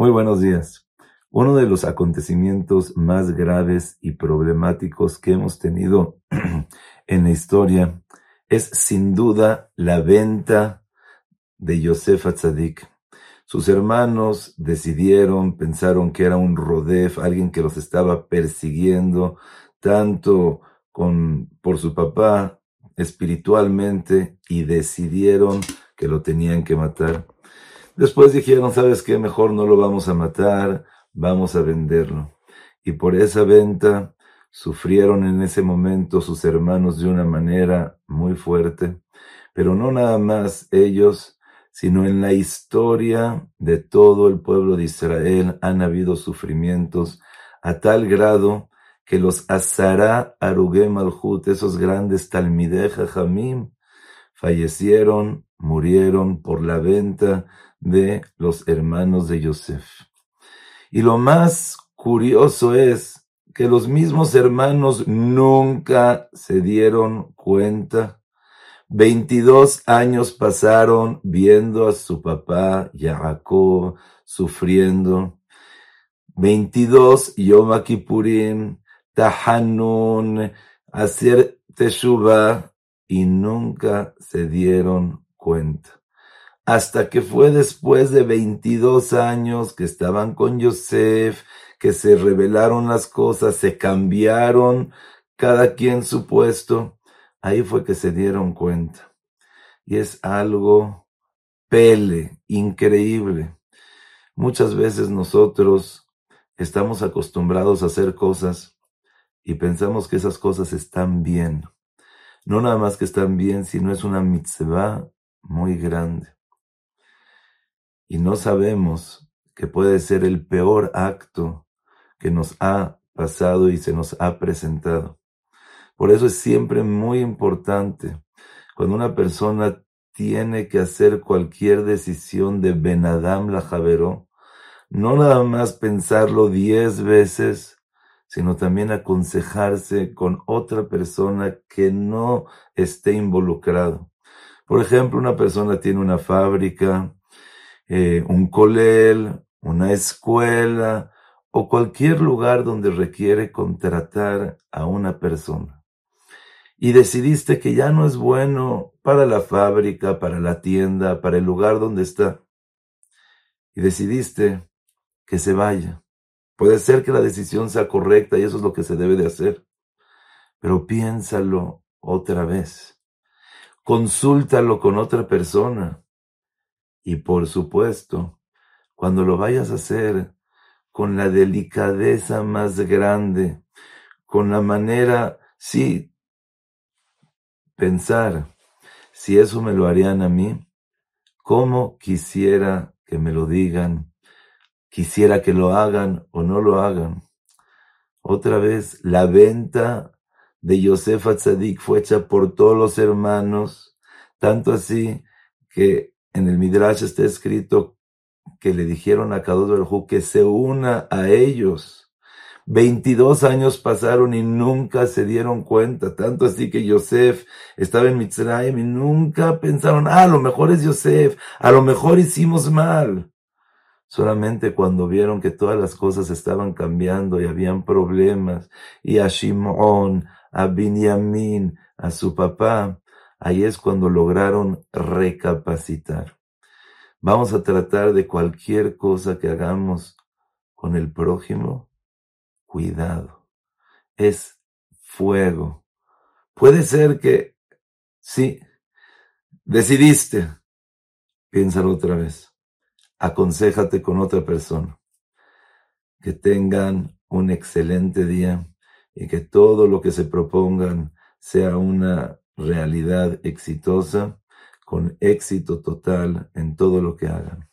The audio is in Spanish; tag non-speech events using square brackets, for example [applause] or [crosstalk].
Muy buenos días. Uno de los acontecimientos más graves y problemáticos que hemos tenido [clears throat] en la historia es sin duda la venta de Yosef Atzadik. Sus hermanos decidieron, pensaron que era un rodef, alguien que los estaba persiguiendo, tanto con, por su papá espiritualmente, y decidieron que lo tenían que matar. Después dijeron, ¿sabes qué? Mejor no lo vamos a matar, vamos a venderlo. Y por esa venta sufrieron en ese momento sus hermanos de una manera muy fuerte, pero no nada más ellos, sino en la historia de todo el pueblo de Israel han habido sufrimientos a tal grado que los Azara Arugem Malhut, esos grandes Talmideja Jamim, fallecieron, murieron por la venta de los hermanos de Yosef. Y lo más curioso es que los mismos hermanos nunca se dieron cuenta. 22 años pasaron viendo a su papá Jacob sufriendo. 22 Yom Kippurim, Tahanun, hacer Teshuvah y nunca se dieron cuenta hasta que fue después de 22 años que estaban con Yosef, que se revelaron las cosas, se cambiaron cada quien su puesto, ahí fue que se dieron cuenta. Y es algo pele, increíble. Muchas veces nosotros estamos acostumbrados a hacer cosas y pensamos que esas cosas están bien. No nada más que están bien, sino es una mitzvah muy grande y no sabemos que puede ser el peor acto que nos ha pasado y se nos ha presentado. Por eso es siempre muy importante cuando una persona tiene que hacer cualquier decisión de Benadam la Javeró, no nada más pensarlo diez veces, sino también aconsejarse con otra persona que no esté involucrado. Por ejemplo, una persona tiene una fábrica, eh, un colel, una escuela o cualquier lugar donde requiere contratar a una persona. Y decidiste que ya no es bueno para la fábrica, para la tienda, para el lugar donde está. Y decidiste que se vaya. Puede ser que la decisión sea correcta y eso es lo que se debe de hacer. Pero piénsalo otra vez. Consúltalo con otra persona. Y por supuesto, cuando lo vayas a hacer con la delicadeza más grande, con la manera, sí, pensar, si eso me lo harían a mí, ¿cómo quisiera que me lo digan? Quisiera que lo hagan o no lo hagan. Otra vez, la venta de Yosef Atzadik fue hecha por todos los hermanos, tanto así que en el Midrash está escrito que le dijeron a Kadosh Baruj que se una a ellos. 22 años pasaron y nunca se dieron cuenta, tanto así que Yosef estaba en Mitzrayim y nunca pensaron, ah, a lo mejor es Yosef, a lo mejor hicimos mal. Solamente cuando vieron que todas las cosas estaban cambiando y habían problemas, y a Shimon, a Binyamin, a su papá, Ahí es cuando lograron recapacitar. Vamos a tratar de cualquier cosa que hagamos con el prójimo. Cuidado. Es fuego. Puede ser que, sí, decidiste. Piénsalo otra vez. Aconsejate con otra persona. Que tengan un excelente día y que todo lo que se propongan sea una realidad exitosa, con éxito total en todo lo que hagan.